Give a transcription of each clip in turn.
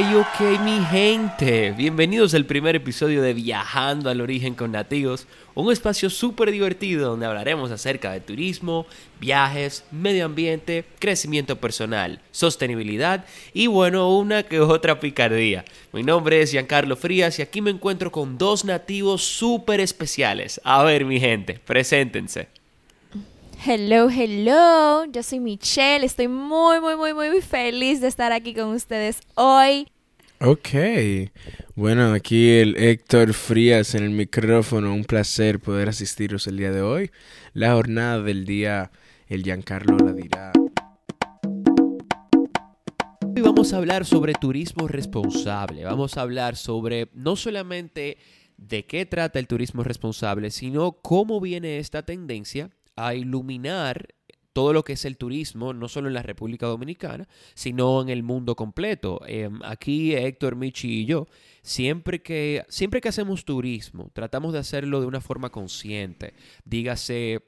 Ok, mi gente. Bienvenidos al primer episodio de Viajando al Origen con Nativos, un espacio súper divertido donde hablaremos acerca de turismo, viajes, medio ambiente, crecimiento personal, sostenibilidad y bueno, una que otra picardía. Mi nombre es Giancarlo Frías y aquí me encuentro con dos nativos súper especiales. A ver, mi gente, preséntense. Hello, hello. Yo soy Michelle. Estoy muy, muy, muy, muy feliz de estar aquí con ustedes hoy. Ok. Bueno, aquí el Héctor Frías en el micrófono. Un placer poder asistiros el día de hoy. La jornada del día, el Giancarlo la dirá. Hoy vamos a hablar sobre turismo responsable. Vamos a hablar sobre no solamente de qué trata el turismo responsable, sino cómo viene esta tendencia a iluminar todo lo que es el turismo, no solo en la República Dominicana, sino en el mundo completo. Em, aquí Héctor, Michi y yo, siempre que, siempre que hacemos turismo, tratamos de hacerlo de una forma consciente. Dígase,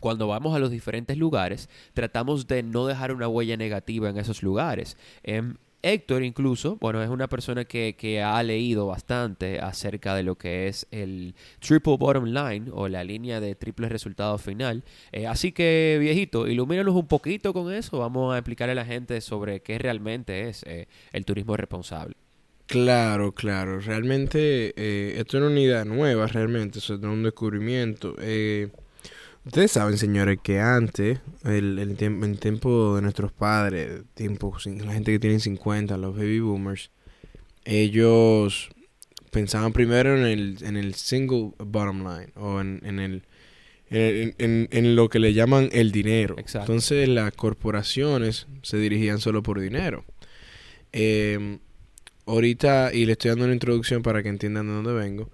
cuando vamos a los diferentes lugares, tratamos de no dejar una huella negativa en esos lugares. Em, Héctor incluso, bueno, es una persona que, ha leído bastante acerca de lo que es el triple bottom line o la línea de triple resultado final. Eh, así que, viejito, ilumínanos un poquito con eso. Vamos a explicarle a la gente sobre qué realmente es eh, el turismo responsable. Claro, claro. Realmente, eh, esto es una unidad nueva, realmente. Eso es un descubrimiento. Ustedes saben, señores, que antes, el, el, el tiempo de nuestros padres, tiempo, la gente que tiene 50, los baby boomers, ellos pensaban primero en el, en el single bottom line o en, en el en, en, lo que le llaman el dinero. Entonces las corporaciones se dirigían solo por dinero. Eh, ahorita, y le estoy dando una introducción para que entiendan de dónde vengo.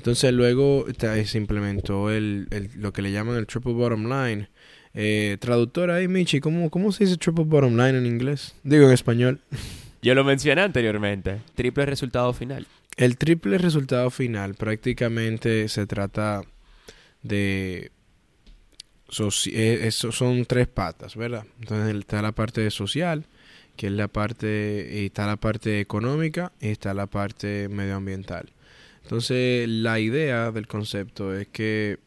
Entonces luego se implementó el, lo que le llaman el triple bottom line. Eh, traductora ahí, Michi, ¿cómo, ¿cómo se dice triple bottom line en inglés? Digo en español. Yo lo mencioné anteriormente. Triple resultado final. El triple resultado final prácticamente se trata de... Eh, eso son tres patas, ¿verdad? Entonces está la parte social, que es la parte... Y está la parte económica y está la parte medioambiental. Entonces, la idea del concepto es que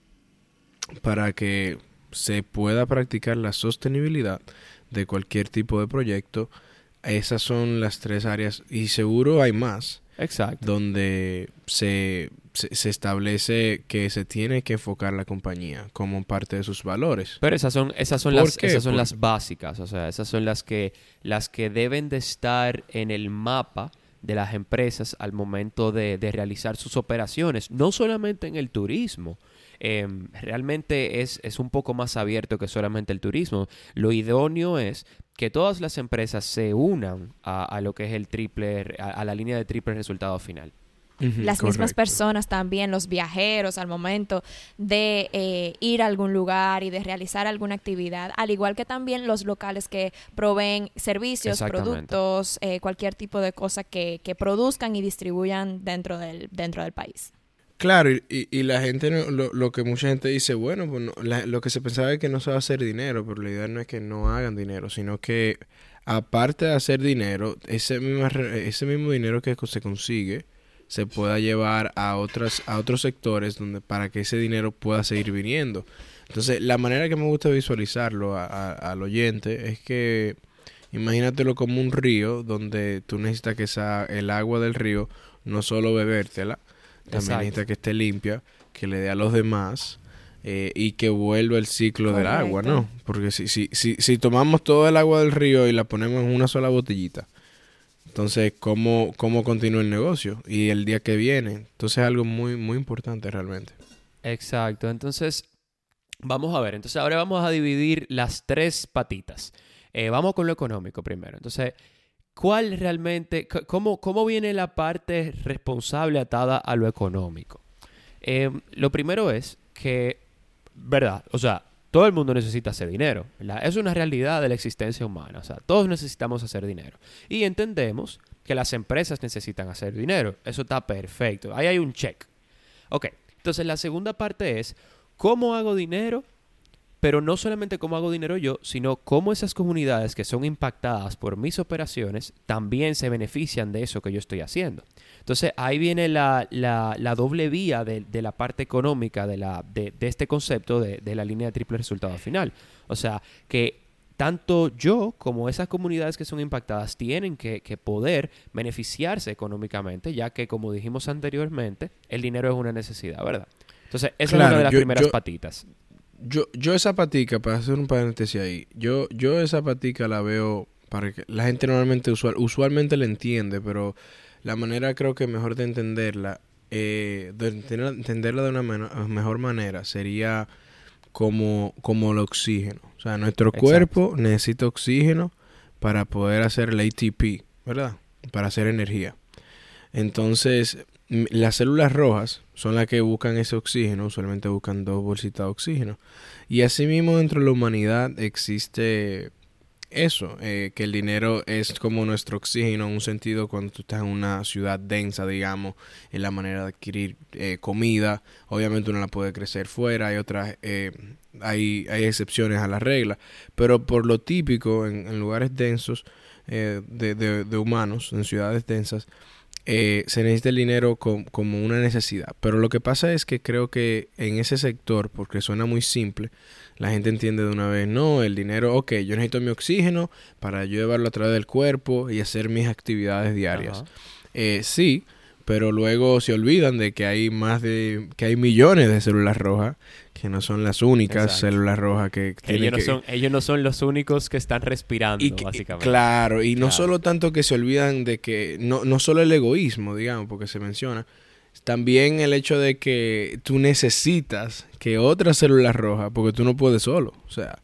para que se pueda practicar la sostenibilidad de cualquier tipo de proyecto, esas son las tres áreas y seguro hay más. Exacto. Donde se, se, establece que se tiene que enfocar la compañía como parte de sus valores. Pero esas son, esas son, las, esas son las básicas, o sea, esas son las que, las que deben de estar en el mapa de las empresas al momento de, realizar sus operaciones, no solamente en el turismo. Em, realmente es, es, un poco más abierto que solamente el turismo. Lo idóneo es que todas las empresas se unan a, lo que es el triple, a la línea de triple resultado final las mismas personas también, los viajeros al momento de eh, ir a algún lugar y de realizar alguna actividad, al igual que también los locales que proveen servicios, productos, eh, cualquier tipo de cosa que, que, produzcan y distribuyan dentro del, dentro del país. Claro, y, y, la gente, lo, lo, que mucha gente dice, bueno, pues lo que se pensaba es que no se va a hacer dinero, pero la idea no es que no hagan dinero, sino que aparte de hacer dinero, ese mismo, ese mismo dinero que se consigue, se pueda llevar a otras a otros sectores donde para que ese dinero pueda seguir viniendo. Entonces, la manera que me gusta visualizarlo al oyente es que imagínatelo como un río donde tú necesitas que esa, el agua del río no solo bebértela, también necesita que esté limpia, que le dé a los demás eh, y que vuelva el ciclo del agua, ¿no? Porque si, si, si, si tomamos todo el agua del río y la ponemos en una sola botellita, entonces, ¿cómo, cómo continúa el negocio? Y el día que viene. Entonces, es algo muy, muy importante realmente. Exacto. Entonces, vamos a ver. Entonces, ahora vamos a dividir las tres patitas. Eh, vamos con lo económico primero. Entonces, ¿cuál realmente, cómo, cómo viene la parte responsable atada a lo económico? Eh, lo primero es que, ¿verdad? O sea, todo el mundo necesita hacer dinero. Es una realidad de la existencia humana. O sea, todos necesitamos hacer dinero. Y entendemos que las empresas necesitan hacer dinero. Eso está perfecto. Ahí hay un check. Ok, entonces la segunda parte es, ¿cómo hago dinero pero no solamente cómo hago dinero yo, sino cómo esas comunidades que son impactadas por mis operaciones también se benefician de eso que yo estoy haciendo. Entonces ahí viene la, doble vía de, la parte económica de, la, de, este concepto de, la línea de triple resultado final. O sea, que tanto yo como esas comunidades que son impactadas tienen que, poder beneficiarse económicamente, ya que como dijimos anteriormente, el dinero es una necesidad, ¿verdad? Entonces, esa es una de las primeras patitas. Yo, yo esa patica, para hacer un paréntesis ahí, yo, yo esa patica la veo para que la gente normalmente usual, usualmente la entiende, pero la manera creo que mejor de entenderla, eh, de entenderla de una mejor manera sería como, como el oxígeno. O sea, nuestro cuerpo necesita oxígeno para poder hacer el ATP, ¿verdad? Para hacer energía. Entonces, las células rojas son las que buscan ese oxígeno, usualmente buscan dos bolsitas de oxígeno. Y asimismo dentro de la humanidad existe eso, eh, que el dinero es como nuestro oxígeno en un sentido cuando tú estás en una ciudad densa, digamos, en la manera de adquirir eh, comida. Obviamente uno la puede crecer fuera, hay otras, eh, hay, hay excepciones a la regla, pero por lo típico en, lugares densos de, de, humanos, en ciudades densas, se necesita el dinero como una necesidad. Pero lo que pasa es que creo que en ese sector, porque suena muy simple, la gente entiende de una vez, no, el dinero, ok, yo necesito mi oxígeno para yo llevarlo a través del cuerpo y hacer mis actividades diarias. Eh, sí, pero luego se olvidan de que hay más de, que hay millones de células rojas, que no son las únicas células rojas que ellos no, son, ellos no son los únicos que están respirando, básicamente. Claro, y no solo tanto que se olvidan de que, no, no solo el egoísmo, digamos, porque se menciona, también el hecho de que tú necesitas que otra célula roja, porque tú no puedes solo. O sea,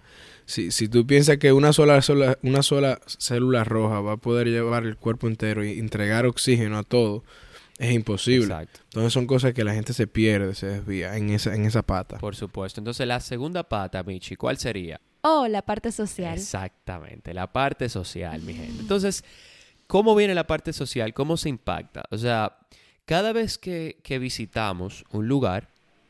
si, si tú piensas que una sola, sola, una sola célula roja va a poder llevar el cuerpo entero y entregar oxígeno a todo, es imposible. Exacto. Entonces son cosas que la gente se pierde, se desvía en esa, en esa pata. Por supuesto. Entonces la segunda pata, Michi, ¿cuál sería? Oh, la parte social. Exactamente, la parte social, mi gente. Entonces, ¿cómo viene la parte social? ¿Cómo se impacta? O sea, cada vez que, visitamos un lugar,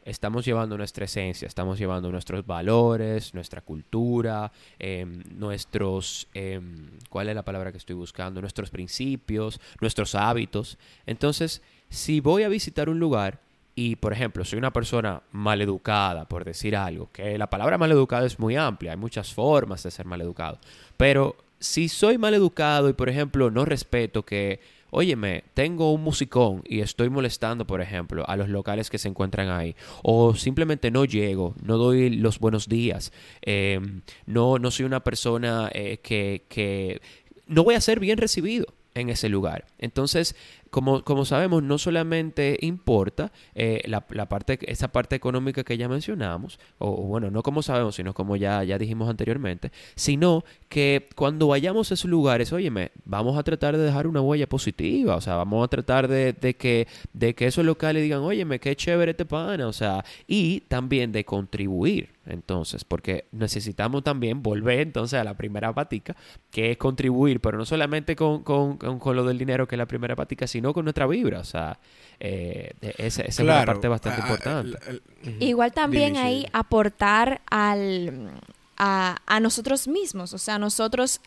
estamos llevando nuestra esencia, estamos llevando nuestros valores, nuestra cultura, em, nuestros, em, ¿cuál es la palabra que estoy buscando? Nuestros principios, nuestros hábitos. Entonces, si voy a visitar un lugar y, por ejemplo, soy una persona maleducada, por decir algo, que la palabra maleducado es muy amplia, hay muchas formas de ser maleducado, pero si soy maleducado y, por ejemplo, no respeto que óyeme, tengo un musicón y estoy molestando, por ejemplo, a los locales que se encuentran ahí, o simplemente no llego, no doy los buenos días, em, no, no soy una persona eh, que, que no voy a ser bien recibido en ese lugar. Entonces, como, como sabemos, no solamente importa eh, la, parte, esa parte económica que ya mencionamos, o, bueno, no como sabemos, sino como ya, ya dijimos anteriormente, sino que cuando vayamos a esos lugares, óyeme, vamos a tratar de dejar una huella positiva, o sea, vamos a tratar de, de que, de que esos locales digan, óyeme, qué chévere este pana, o sea, y también de contribuir. Entonces, porque necesitamos también volver entonces a la primera patica, que es contribuir, pero no solamente con, con, con, lo del dinero que es la primera patica, sino con nuestra vibra, o sea, eh, esa, es una parte bastante importante. Igual también ahí aportar al, a, a nosotros mismos, o sea, nosotros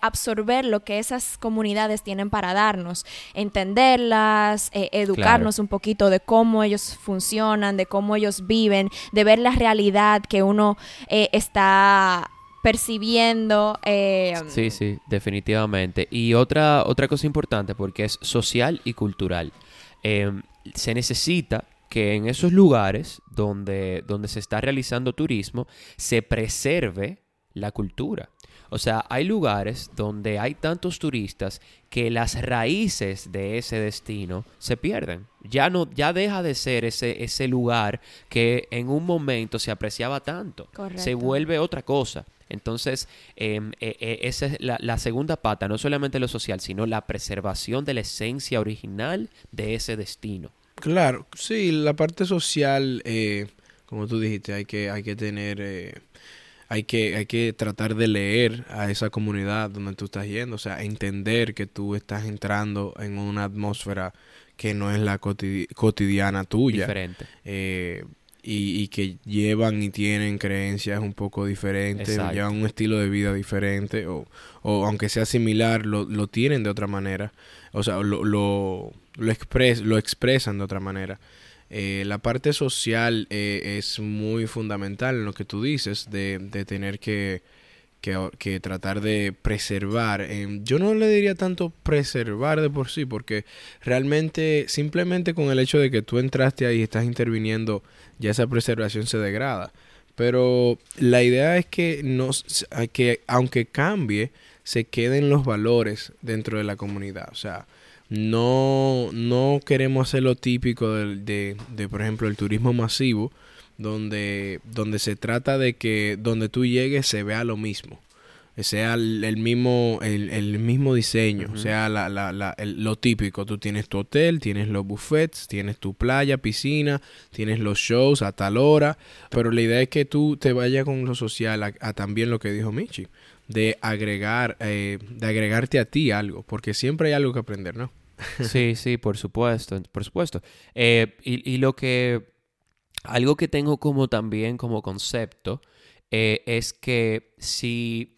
absorber lo que esas comunidades tienen para darnos, entenderlas, eh, educarnos un poquito de cómo ellos funcionan, de cómo ellos viven, de ver la realidad que uno eh, está percibiendo. Eh, sí, sí, definitivamente. Y otra, otra cosa importante, porque es social y cultural. se necesita que en esos lugares donde, donde se está realizando turismo se preserve la cultura. O sea, hay lugares donde hay tantos turistas que las raíces de ese destino se pierden. Ya no, ya deja de ser ese, ese lugar que en un momento se apreciaba tanto. Se vuelve otra cosa. Entonces, em, e, e, esa es la, segunda pata, no solamente lo social, sino la preservación de la esencia original de ese destino. Claro, sí, la parte social, eh, como tú dijiste, hay que, hay que tener... Eh, hay que, hay que tratar de leer a esa comunidad donde tú estás yendo, o sea, entender que tú estás entrando en una atmósfera que no es la cotidiana tuya. Diferente. Eh, y, que llevan y tienen creencias un poco diferentes, llevan un estilo de vida diferente, o, o aunque sea similar, lo, lo, tienen de otra manera, o sea, lo, lo, lo, lo expresan de otra manera. Eh, la parte social eh, es muy fundamental en lo que tú dices, de, de tener que, que, tratar de preservar. Eh, yo no le diría tanto preservar de por sí, porque realmente simplemente con el hecho de que tú entraste ahí y estás interviniendo, ya esa preservación se degrada. Pero la idea es que, nos, que aunque cambie, se queden los valores dentro de la comunidad. O sea, no, no queremos hacer lo típico de, de, por ejemplo, el turismo masivo, donde, donde se trata de que donde tú llegues se vea lo mismo sea el, mismo el, mismo diseño, sea la, la, lo típico. Tú tienes tu hotel, tienes los buffets, tienes tu playa, piscina, tienes los shows a tal hora, pero la idea es que tú te vayas con lo social a, también lo que dijo Michi, de agregar, eh, de agregarte a ti algo, porque siempre hay algo que aprender, ¿no? sí, sí, por supuesto, por supuesto. Eh, y, y, lo que, algo que tengo como también como concepto eh, es que si,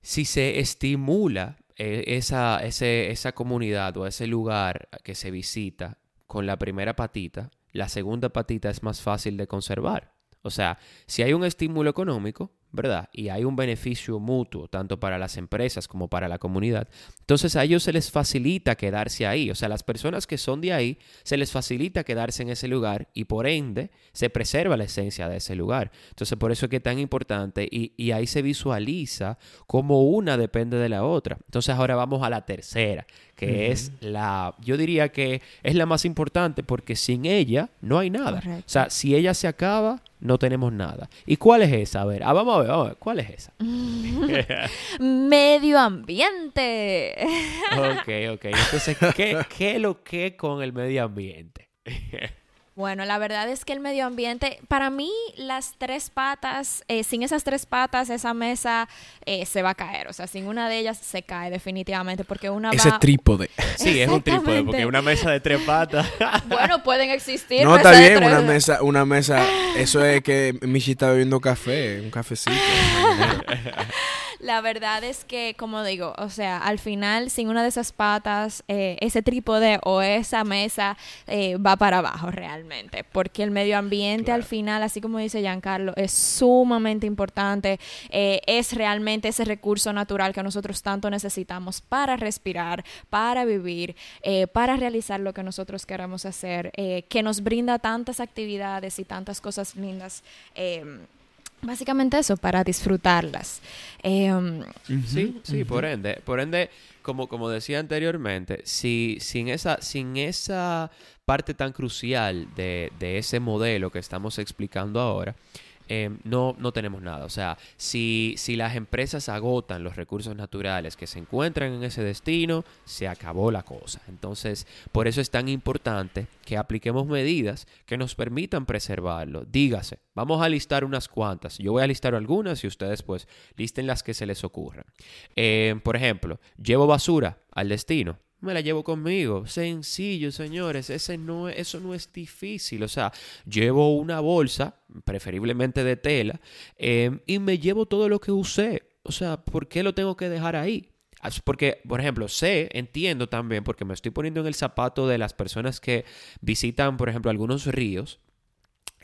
si se estimula eh, esa, esa comunidad o ese lugar que se visita con la primera patita, la segunda patita es más fácil de conservar. O sea, si hay un estímulo económico, ¿verdad? Y hay un beneficio mutuo, tanto para las empresas como para la comunidad. Entonces a ellos se les facilita quedarse ahí. O sea, las personas que son de ahí, se les facilita quedarse en ese lugar y por ende se preserva la esencia de ese lugar. Entonces por eso es que es tan importante y, y ahí se visualiza cómo una depende de la otra. Entonces ahora vamos a la tercera, que es la, yo diría que es la más importante porque sin ella no hay nada. O sea, si ella se acaba, no tenemos nada. ¿Y cuál es esa? A ver, ah, vamos a ver, vamos a ver, ¿cuál es esa? Medio ambiente. ok, ok. Entonces, ¿qué, ¿qué lo que con el medio ambiente? Bueno, la verdad es que el medio ambiente, para mí las tres patas, eh, sin esas tres patas, esa mesa eh, se va a caer. O sea, sin una de ellas se cae definitivamente porque una Ese trípode. Sí, es un trípode porque una mesa de tres patas. bueno, pueden existir. No, está bien, una mesa, una mesa, eso es que Michi está bebiendo café, un cafecito. La verdad es que, como digo, o sea, al final, sin una de esas patas, eh, ese trípode o esa mesa eh, va para abajo realmente. Porque el medio ambiente al final, así como dice Giancarlo, es sumamente importante. Eh, es realmente ese recurso natural que nosotros tanto necesitamos para respirar, para vivir, para realizar lo que nosotros queramos hacer, que nos brinda tantas actividades y tantas cosas lindas Básicamente eso, para disfrutarlas. Em, sí, sí, por ende. Por ende, como, como decía anteriormente, si sin esa, sin esa parte tan crucial de, de ese modelo que estamos explicando ahora, Em, no, no tenemos nada. O sea, si, si las empresas agotan los recursos naturales que se encuentran en ese destino, se acabó la cosa. Entonces, por eso es tan importante que apliquemos medidas que nos permitan preservarlo. Dígase, vamos a listar unas cuantas. Yo voy a listar algunas y ustedes pues listen las que se les ocurran. Em, por ejemplo, llevo basura al destino me la llevo conmigo. Sencillo, señores. Ese no, eso no es difícil. O sea, llevo una bolsa, preferiblemente de tela, em, y me llevo todo lo que usé. O sea, ¿por qué lo tengo que dejar ahí? Porque, por ejemplo, sé, entiendo también, porque me estoy poniendo en el zapato de las personas que visitan, por ejemplo, algunos ríos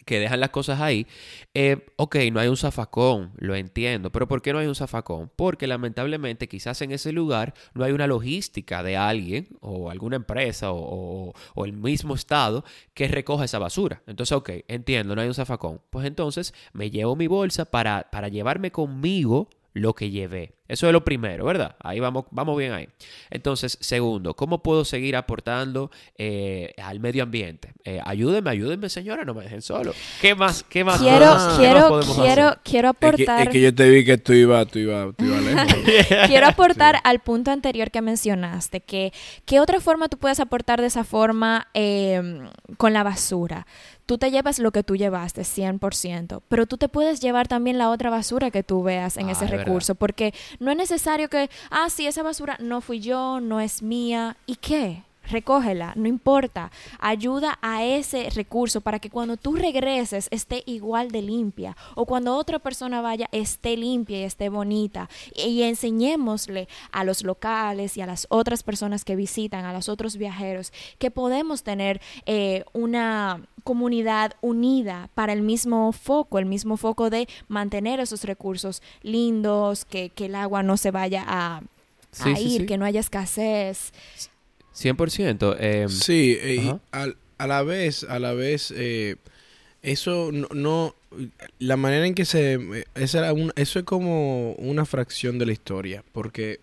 que dejan las cosas ahí. Eh, ok, no hay un zafacón, lo entiendo, pero ¿por qué no hay un zafacón? Porque lamentablemente quizás en ese lugar no hay una logística de alguien o alguna empresa o, el mismo estado que recoja esa basura. Entonces, ok, entiendo, no hay un zafacón. Pues entonces me llevo mi bolsa para, para llevarme conmigo lo que llevé. Eso es lo primero, ¿verdad? Ahí vamos, vamos bien ahí. Entonces, segundo, ¿cómo puedo seguir aportando eh, al medio ambiente? Eh, ayúdenme, ayúdenme, señora, no me dejen solo. ¿Qué más? ¿Qué más? Quiero, quiero, quiero, quiero aportar. Es que, yo te vi que tú ibas, tú ibas, tú ibas lejos. quiero aportar al punto anterior que mencionaste, que qué otra forma tú puedes aportar de esa forma eh, con la basura tú te llevas lo que tú llevaste, 100%, pero tú te puedes llevar también la otra basura que tú veas en ese recurso, porque no es necesario que, ah, sí, esa basura no fui yo, no es mía, ¿y qué? Recógela, no importa, ayuda a ese recurso para que cuando tú regreses esté igual de limpia o cuando otra persona vaya esté limpia y esté bonita. Y enseñémosle a los locales y a las otras personas que visitan, a los otros viajeros, que podemos tener eh, una comunidad unida para el mismo foco, el mismo foco de mantener esos recursos lindos, que, el agua no se vaya a, ir, que no haya escasez. 100%. Eh, sí, a, la vez, a la vez, eh, eso no, la manera en que se, esa eso es como una fracción de la historia, porque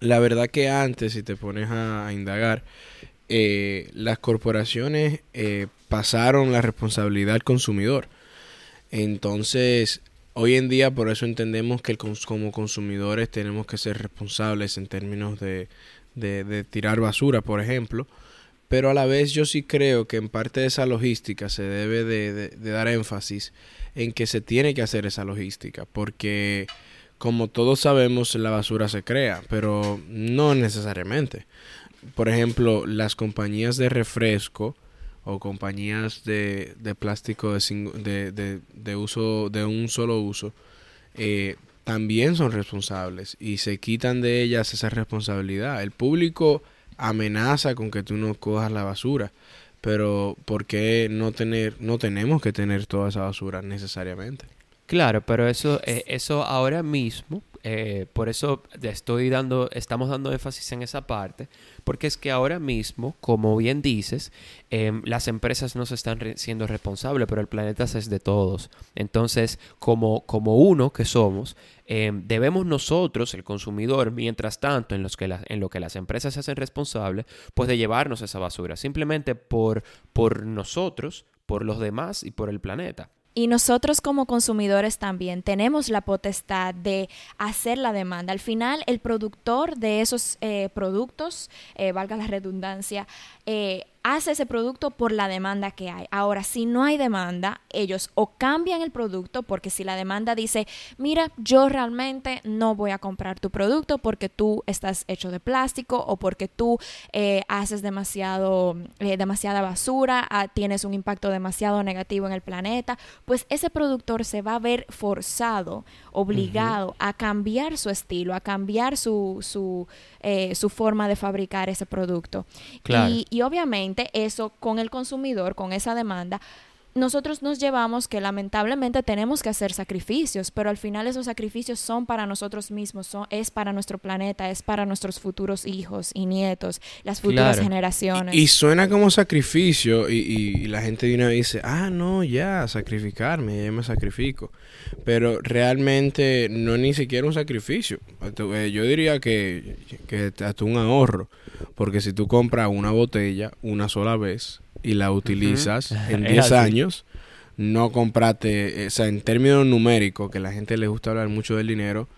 la verdad que antes, si te pones a, indagar, eh, las corporaciones eh, pasaron la responsabilidad al consumidor. Entonces, hoy en día por eso entendemos que como consumidores tenemos que ser responsables en términos de, de, tirar basura, por ejemplo. Pero a la vez yo sí creo que en parte de esa logística se debe de, dar énfasis en que se tiene que hacer esa logística, porque como todos sabemos la basura se crea, pero no necesariamente. Por ejemplo, las compañías de refresco o compañías de, plástico de, uso de un solo uso eh, también son responsables y se quitan de ellas esa responsabilidad. El público amenaza con que tú no cojas la basura, pero ¿por qué no tener no tenemos que tener toda esa basura necesariamente? Claro, pero eso eh, eso ahora mismo eh, por eso estoy dando, estamos dando énfasis en esa parte, porque es que ahora mismo, como bien dices, em, las empresas no se están siendo responsables, pero el planeta es de todos. Entonces, como, como uno que somos, em, debemos nosotros, el consumidor, mientras tanto, en, los que en lo que las empresas se hacen responsables, pues de llevarnos esa basura, simplemente por, por nosotros, por los demás y por el planeta. Y nosotros como consumidores también tenemos la potestad de hacer la demanda. Al final, el productor de esos eh, productos, eh, valga la redundancia, eh, hace ese producto por la demanda que hay. Ahora, si no hay demanda, ellos o cambian el producto, porque si la demanda dice, mira, yo realmente no voy a comprar tu producto porque tú estás hecho de plástico o porque tú eh, haces demasiado, eh, demasiada basura, ah, tienes un impacto demasiado negativo en el planeta, pues ese productor se va a ver forzado, obligado a cambiar su estilo, a cambiar su, su, eh, su forma de fabricar ese producto. y obviamente, eso con el consumidor, con esa demanda, nosotros nos llevamos que lamentablemente tenemos que hacer sacrificios, pero al final esos sacrificios son para nosotros mismos, son, es para nuestro planeta, es para nuestros futuros hijos y nietos, las futuras generaciones. Y, suena como sacrificio y, la gente de una vez dice, ah, no, ya, sacrificarme, ya me sacrifico. Pero realmente no es ni siquiera un sacrificio. Eh, yo diría que, que hasta un ahorro, porque si tú compras una botella una sola vez, y la utilizas en 10 años, no compraste, o sea, en términos numéricos, que a la gente le gusta hablar mucho del dinero,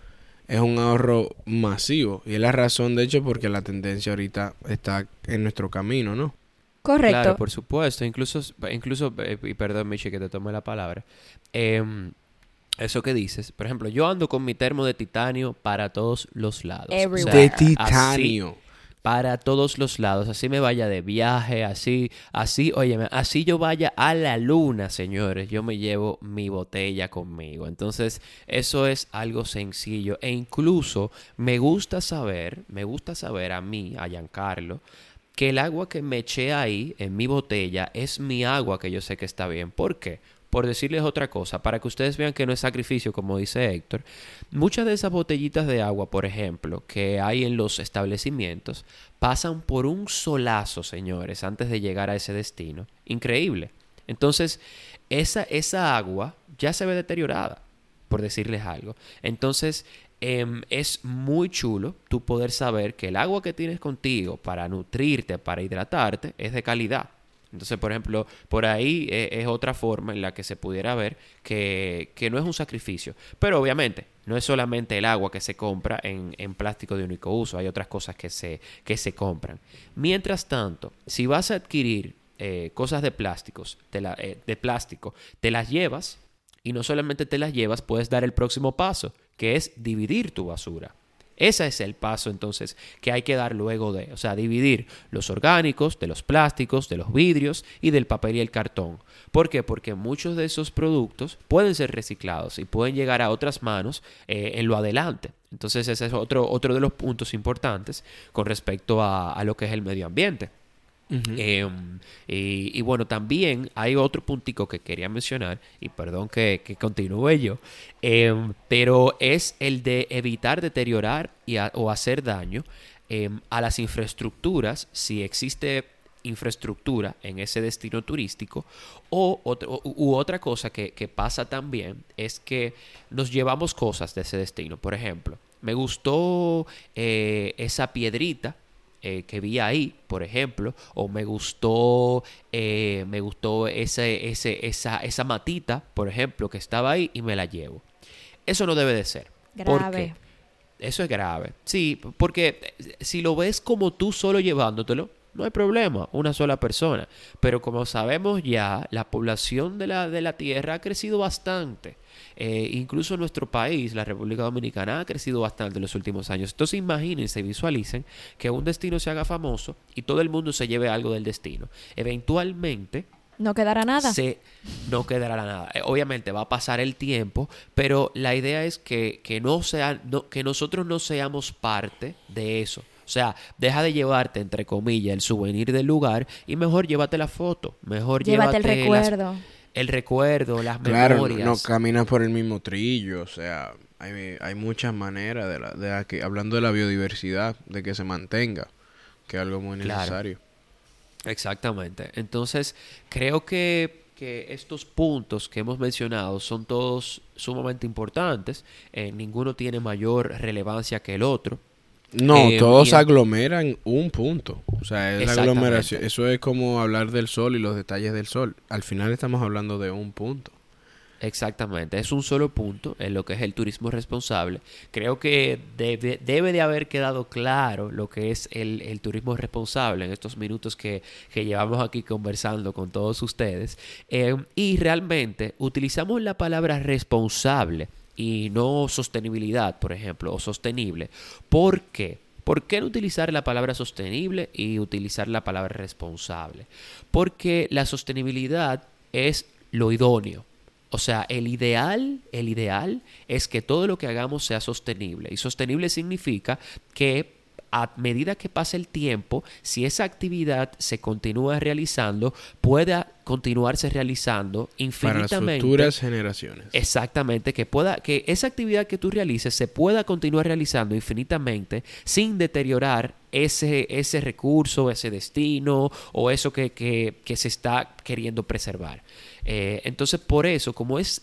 es un ahorro masivo. Y es la razón, de hecho, porque la tendencia ahorita está en nuestro camino, ¿no? Correcto. Claro, por supuesto. Incluso, incluso eh, y perdón, Michi, que te tome la palabra. Em, eso que dices, por ejemplo, yo ando con mi termo de titanio para todos los lados. de titanio para todos los lados, así me vaya de viaje, así, así, óyeme, así yo vaya a la luna, señores, yo me llevo mi botella conmigo. Entonces, eso es algo sencillo e incluso me gusta saber, me gusta saber a mí, a Giancarlo, que el agua que me eché ahí en mi botella es mi agua que yo sé que está bien. ¿Por qué? Por decirles otra cosa, para que ustedes vean que no es sacrificio, como dice Héctor, muchas de esas botellitas de agua, por ejemplo, que hay en los establecimientos, pasan por un solazo, señores, antes de llegar a ese destino. Increíble. Entonces, esa, esa agua ya se ve deteriorada, por decirles algo. Entonces, em, es muy chulo tú poder saber que el agua que tienes contigo para nutrirte, para hidratarte, es de calidad. Entonces, por ejemplo, por ahí eh, es, otra forma en la que se pudiera ver que, no es un sacrificio. Pero obviamente, no es solamente el agua que se compra en, plástico de único uso, hay otras cosas que se, que se compran. Mientras tanto, si vas a adquirir eh, cosas de plásticos, eh, de plástico, te las llevas y no solamente te las llevas, puedes dar el próximo paso, que es dividir tu basura. Ese es el paso entonces que hay que dar luego de, o sea, dividir los orgánicos de los plásticos, de los vidrios y del papel y el cartón. ¿Por qué? Porque muchos de esos productos pueden ser reciclados y pueden llegar a otras manos eh, en lo adelante. Entonces ese es otro, otro de los puntos importantes con respecto a lo que es el medio ambiente. Em, y, bueno, también hay otro puntico que quería mencionar, y perdón que, continúe yo, em, pero es el de evitar deteriorar o hacer daño em, a las infraestructuras si existe infraestructura en ese destino turístico o, u otra cosa que, que pasa también es que nos llevamos cosas de ese destino. Por ejemplo, me gustó eh, esa piedrita eh, que vi ahí, por ejemplo, o me gustó, eh, me gustó ese, ese, esa, esa matita, por ejemplo, que estaba ahí y me la llevo. Eso no debe de ser. Grave. Eso es grave. Sí, porque si lo ves como tú solo llevándotelo, no hay problema, una sola persona. Pero como sabemos ya, la población de la, de la Tierra ha crecido bastante. Eh, incluso nuestro país, la República Dominicana, ha crecido bastante en los últimos años. Entonces imagínense, visualicen que un destino se haga famoso y todo el mundo se lleve algo del destino. Eventualmente... No quedará nada. Se, no quedará nada. Eh, obviamente va a pasar el tiempo, pero la idea es que, que, no sea, no, que nosotros no seamos parte de eso. O sea, deja de llevarte, entre comillas, el souvenir del lugar y mejor llévate la foto. Mejor llévate, el recuerdo el recuerdo, las claro, memorias. no caminas por el mismo trillo, o sea, hay, hay muchas maneras de, la, de que, hablando de la biodiversidad, de que se mantenga, que es algo muy necesario. Exactamente. Entonces, creo que, que, estos puntos que hemos mencionado son todos sumamente importantes. Eh, ninguno tiene mayor relevancia que el otro. No, eh, todos aglomeran un punto. O sea, es la aglomeración. Eso es como hablar del sol y los detalles del sol. Al final estamos hablando de un punto. Exactamente, es un solo punto en lo que es el turismo responsable. Creo que debe, debe de haber quedado claro lo que es el, turismo responsable en estos minutos que, llevamos aquí conversando con todos ustedes. Eh, y realmente utilizamos la palabra responsable y no sostenibilidad, por ejemplo, o sostenible. ¿Por qué? ¿Por qué no utilizar la palabra sostenible y utilizar la palabra responsable? Porque la sostenibilidad es lo idóneo. O sea, el ideal, el ideal es que todo lo que hagamos sea sostenible. Y sostenible significa que a medida que pase el tiempo, si esa actividad se continúa realizando, pueda continuarse realizando infinitamente. Para las futuras generaciones. Exactamente, que pueda, que esa actividad que tú realices se pueda continuar realizando infinitamente sin deteriorar ese, ese recurso, ese destino o eso que, que, se está queriendo preservar. Eh, entonces, por eso, como es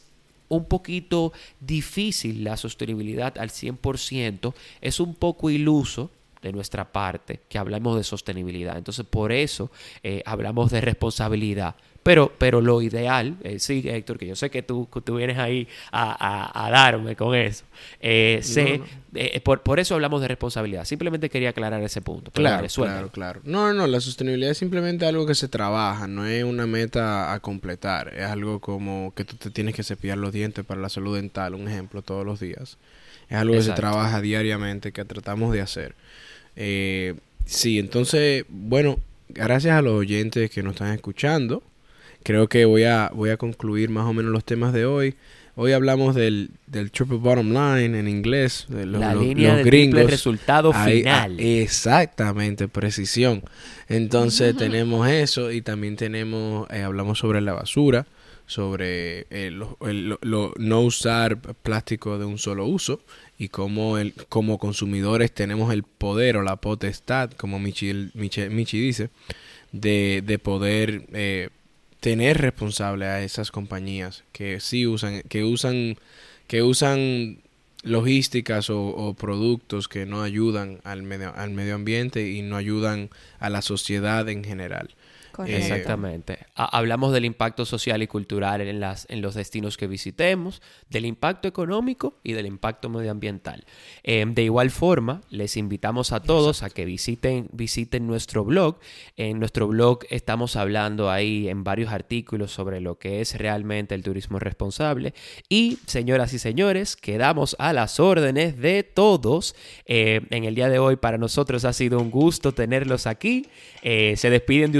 un poquito difícil la sostenibilidad al 100%, es un poco iluso de nuestra parte que hablamos de sostenibilidad. Entonces, por eso eh, hablamos de responsabilidad. Pero, pero lo ideal, eh, sí, Héctor, que yo sé que tú, tú vienes ahí a, darme con eso. Eh, sé, por, eso hablamos de responsabilidad. Simplemente quería aclarar ese punto. Claro, claro, claro. No, no, la sostenibilidad es simplemente algo que se trabaja, no es una meta a completar. Es algo como que tú te tienes que cepillar los dientes para la salud dental, un ejemplo, todos los días. Es algo que se trabaja diariamente, que tratamos de hacer. Eh, sí, entonces, bueno, gracias a los oyentes que nos están escuchando. Creo que voy a, voy a concluir más o menos los temas de hoy. Hoy hablamos del, del triple bottom line en inglés, de los, La línea de gringos. resultado final. exactamente, precisión. Entonces tenemos eso y también tenemos, eh, hablamos sobre la basura, sobre eh, lo, no usar plástico de un solo uso y cómo el, como consumidores tenemos el poder o la potestad, como Michi, Michi, dice, de, de poder eh, tener responsable a esas compañías que sí usan, que usan, que usan logísticas o, productos que no ayudan al medio, al medio ambiente y no ayudan a la sociedad en general. Exactamente. hablamos del impacto social y cultural en, las, en los destinos que visitemos, del impacto económico y del impacto medioambiental. Em, de igual forma, les invitamos a todos a que visiten, visiten nuestro blog. En nuestro blog estamos hablando ahí en varios artículos sobre lo que es realmente el turismo responsable. Y, señoras y señores, quedamos a las órdenes de todos. Eh, en el día de hoy para nosotros ha sido un gusto tenerlos aquí. Eh, se despiden de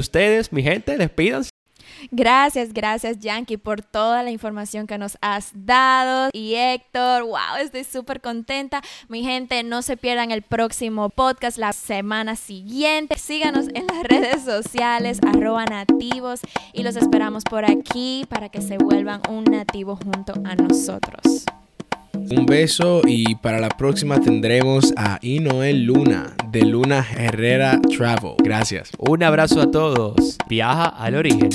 mi gente, despídanse. Gracias, gracias Yankee por toda la información que nos has dado. Y Héctor, wow, estoy súper contenta. Mi gente, no se pierdan el próximo podcast la semana siguiente. Síganos en las redes sociales, arroba nativos. Y los esperamos por aquí para que se vuelvan un nativo junto a nosotros. Un beso y para la próxima tendremos a Inoel Luna de Luna Herrera Travel. Gracias. Un abrazo a todos. Viaja al origen.